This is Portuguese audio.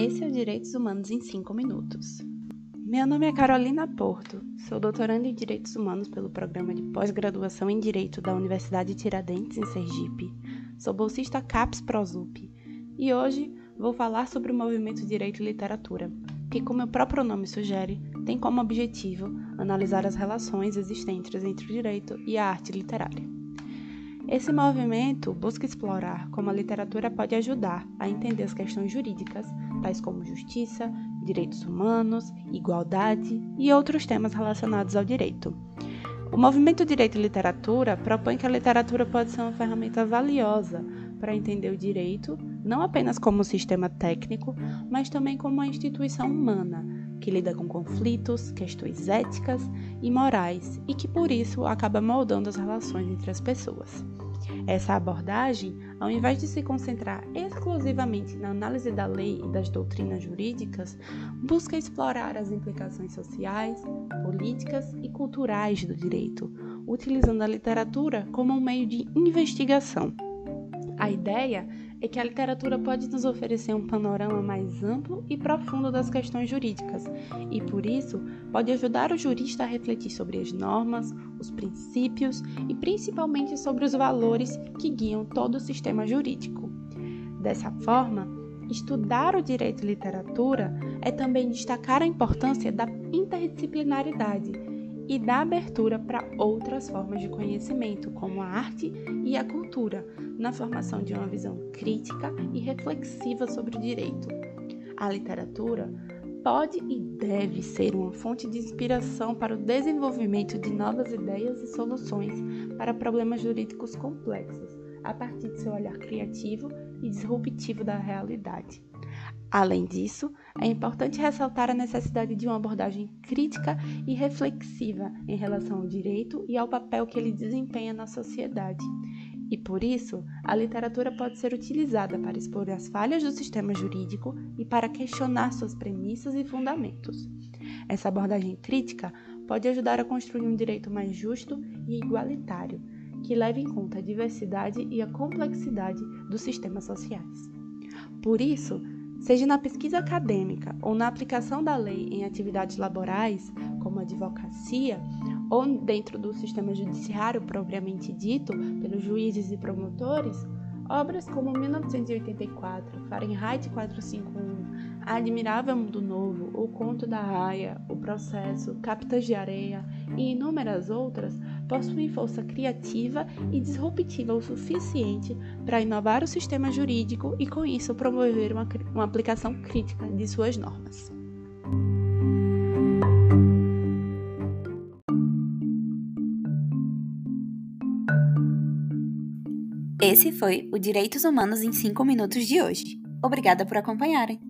Esse é o Direitos Humanos em 5 Minutos. Meu nome é Carolina Porto, sou doutoranda em Direitos Humanos pelo Programa de Pós-Graduação em Direito da Universidade Tiradentes, em Sergipe. Sou bolsista CAPES Prosup e hoje vou falar sobre o movimento Direito e Literatura, que, como o próprio nome sugere, tem como objetivo analisar as relações existentes entre o direito e a arte literária. Esse movimento busca explorar como a literatura pode ajudar a entender as questões jurídicas, tais como justiça, direitos humanos, igualdade e outros temas relacionados ao direito. O movimento Direito e Literatura propõe que a literatura pode ser uma ferramenta valiosa para entender o direito, não apenas como sistema técnico, mas também como uma instituição humana que lida com conflitos, questões éticas e morais e que por isso acaba moldando as relações entre as pessoas. Essa abordagem, ao invés de se concentrar exclusivamente na análise da lei e das doutrinas jurídicas, busca explorar as implicações sociais, políticas e culturais do direito, utilizando a literatura como um meio de investigação. A ideia é que a literatura pode nos oferecer um panorama mais amplo e profundo das questões jurídicas, e por isso pode ajudar o jurista a refletir sobre as normas, os princípios e principalmente sobre os valores que guiam todo o sistema jurídico. Dessa forma, estudar o direito e literatura é também destacar a importância da interdisciplinaridade e da abertura para outras formas de conhecimento, como a arte e a cultura, na formação de uma visão crítica e reflexiva sobre o direito. A literatura pode e deve ser uma fonte de inspiração para o desenvolvimento de novas ideias e soluções para problemas jurídicos complexos, a partir de seu olhar criativo e disruptivo da realidade. Além disso, é importante ressaltar a necessidade de uma abordagem crítica e reflexiva em relação ao direito e ao papel que ele desempenha na sociedade. E por isso, a literatura pode ser utilizada para expor as falhas do sistema jurídico e para questionar suas premissas e fundamentos. Essa abordagem crítica pode ajudar a construir um direito mais justo e igualitário, que leve em conta a diversidade e a complexidade dos sistemas sociais. Por isso, seja na pesquisa acadêmica ou na aplicação da lei em atividades laborais, como advocacia, ou dentro do sistema judiciário propriamente dito, pelos juízes e promotores, obras como 1984, Fahrenheit 451, A Admirável Mundo Novo, O Conto da Raia, O Processo, Capitães de Areia e inúmeras outras possuem força criativa e disruptiva o suficiente para inovar o sistema jurídico e, com isso, promover uma, uma aplicação crítica de suas normas. Esse foi o Direitos Humanos em 5 Minutos de hoje. Obrigada por acompanharem!